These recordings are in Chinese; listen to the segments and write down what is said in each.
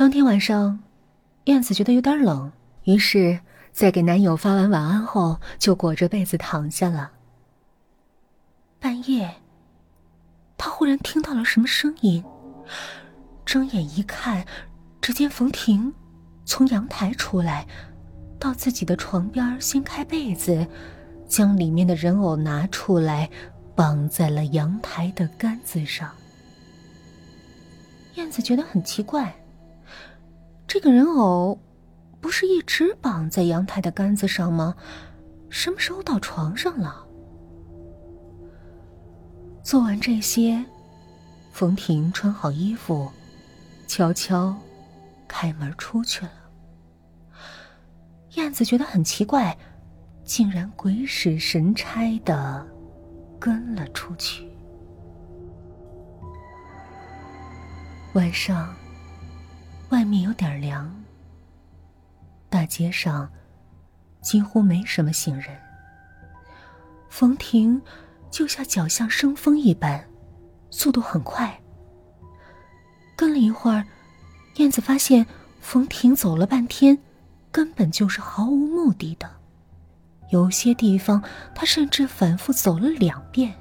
当天晚上，燕子觉得有点冷，于是，在给男友发完晚安后，就裹着被子躺下了。半夜，她忽然听到了什么声音，睁眼一看，只见冯婷从阳台出来，到自己的床边掀开被子，将里面的人偶拿出来，绑在了阳台的杆子上。燕子觉得很奇怪。这个人偶不是一直绑在阳台的杆子上吗？什么时候到床上了？做完这些，冯婷穿好衣服，悄悄开门出去了。燕子觉得很奇怪，竟然鬼使神差的跟了出去。晚上。外面有点凉，大街上几乎没什么行人。冯婷就像脚下生风一般，速度很快。跟了一会儿，燕子发现冯婷走了半天，根本就是毫无目的的。有些地方，他甚至反复走了两遍。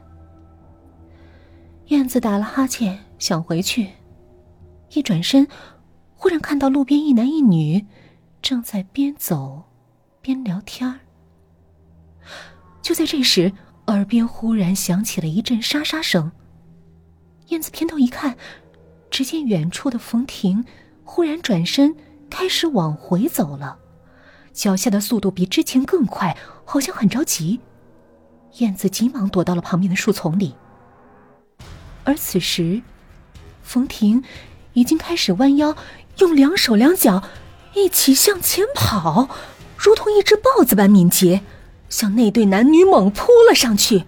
燕子打了哈欠，想回去，一转身。忽然看到路边一男一女，正在边走边聊天儿就在这时，耳边忽然响起了一阵沙沙声。燕子偏头一看，只见远处的冯婷忽然转身，开始往回走了，脚下的速度比之前更快，好像很着急。燕子急忙躲到了旁边的树丛里。而此时，冯婷已经开始弯腰。用两手两脚一起向前跑，如同一只豹子般敏捷，向那对男女猛扑了上去。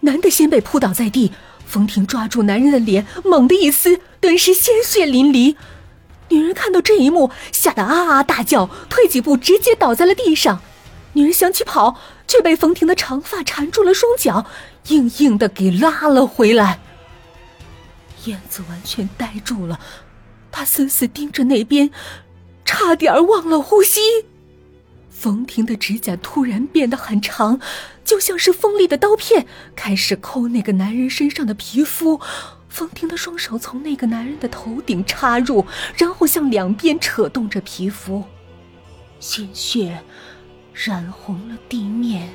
男的先被扑倒在地，冯婷抓住男人的脸，猛地一撕，顿时鲜血淋漓。女人看到这一幕，吓得啊啊大叫，退几步直接倒在了地上。女人想起跑，却被冯婷的长发缠住了双脚，硬硬的给拉了回来。燕子完全呆住了。他死死盯着那边，差点忘了呼吸。冯婷的指甲突然变得很长，就像是锋利的刀片，开始抠那个男人身上的皮肤。冯婷的双手从那个男人的头顶插入，然后向两边扯动着皮肤，鲜血染红了地面，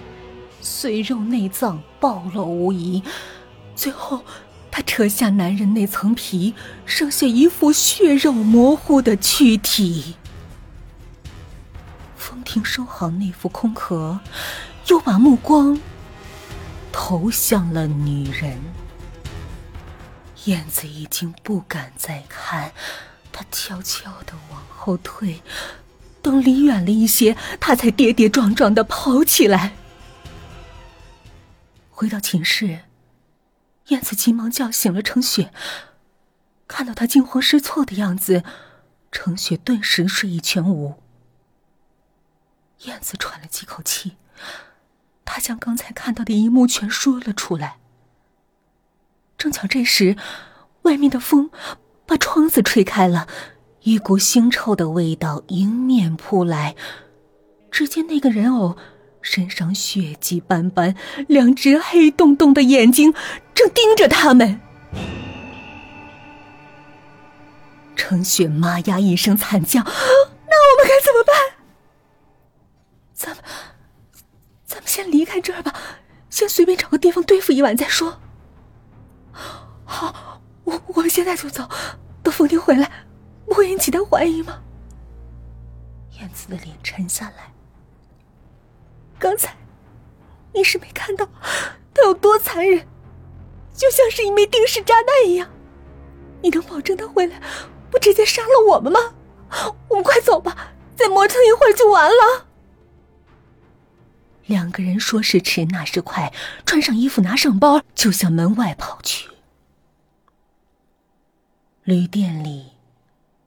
碎肉内脏暴露无遗，最后。他扯下男人那层皮，剩下一副血肉模糊的躯体。风停收好那副空壳，又把目光投向了女人。燕子已经不敢再看，她悄悄的往后退，等离远了一些，她才跌跌撞撞的跑起来。回到寝室。燕子急忙叫醒了程雪，看到他惊慌失措的样子，程雪顿时睡意全无。燕子喘了几口气，她将刚才看到的一幕全说了出来。正巧这时，外面的风把窗子吹开了，一股腥臭的味道迎面扑来。只见那个人偶。身上血迹斑斑，两只黑洞洞的眼睛正盯着他们。程雪妈呀一声惨叫：“那我们该怎么办？咱们，咱们先离开这儿吧，先随便找个地方对付一晚再说。”好，我我们现在就走，等冯婷回来，不会引起他怀疑吗？燕子的脸沉下来。刚才，你是没看到他有多残忍，就像是一枚定时炸弹一样。你能保证他回来不直接杀了我们吗？我们快走吧，再磨蹭一会儿就完了。两个人说时迟那时快，穿上衣服，拿上包，就向门外跑去。旅店里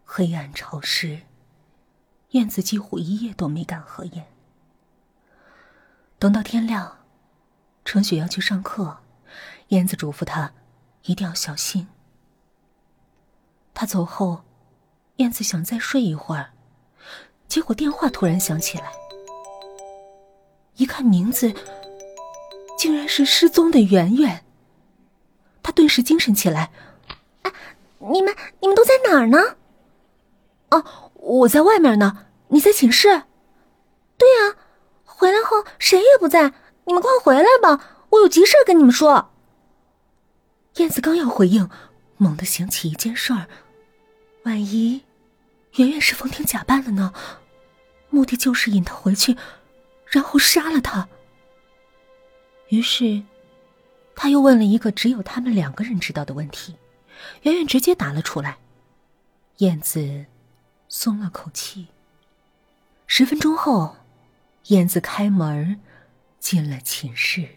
黑暗潮湿，燕子几乎一夜都没敢合眼。等到天亮，程雪要去上课，燕子嘱咐她一定要小心。他走后，燕子想再睡一会儿，结果电话突然响起来。一看名字，竟然是失踪的圆圆。他顿时精神起来：“啊，你们你们都在哪儿呢？”“啊，我在外面呢，你在寝室。”“对呀，回来后谁也不在，你们快回来吧，我有急事跟你们说。”燕子刚要回应，猛地想起一件事儿：万一圆圆是风婷假扮了呢？目的就是引他回去。然后杀了他。于是，他又问了一个只有他们两个人知道的问题，圆圆直接答了出来。燕子松了口气。十分钟后，燕子开门进了寝室。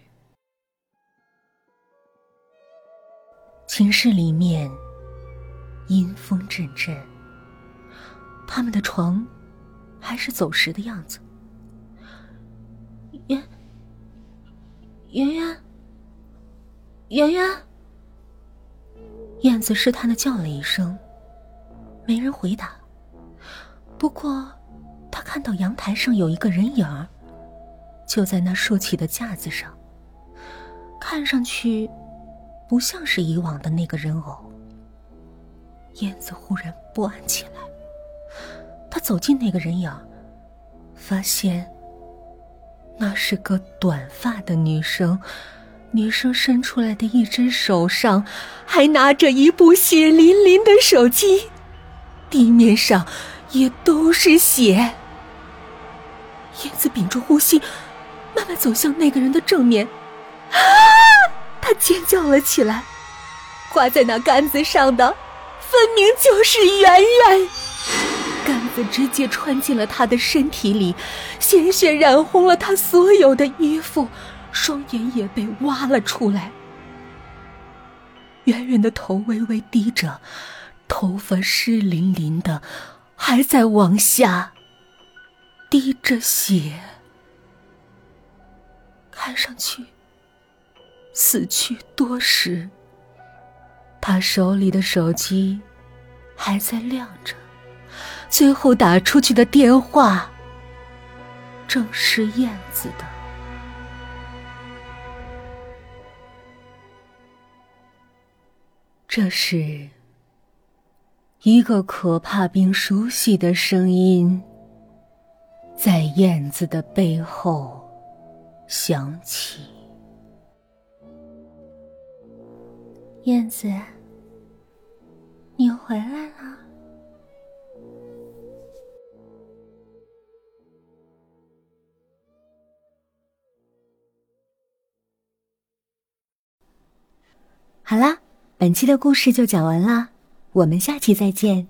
寝室里面阴风阵阵，他们的床还是走时的样子。圆圆圆圆圆，燕子试探的叫了一声，没人回答。不过，看到阳台上有一个人影儿，就在那竖起的架子上，看上去不像是以往的那个人偶。燕子忽然不安起来，他走进那个人影，发现。那是个短发的女生，女生伸出来的一只手上还拿着一部血淋淋的手机，地面上也都是血。叶子屏住呼吸，慢慢走向那个人的正面，啊！他尖叫了起来，挂在那杆子上的，分明就是圆圆。杆子直接穿进了他的身体里，鲜血染红了他所有的衣服，双眼也被挖了出来。圆圆的头微微低着，头发湿淋淋的，还在往下滴着血，看上去死去多时。他手里的手机还在亮着。最后打出去的电话，正是燕子的。这时，一个可怕并熟悉的声音燕子的背后响起：“燕子，你回来了。”好啦，本期的故事就讲完啦，我们下期再见。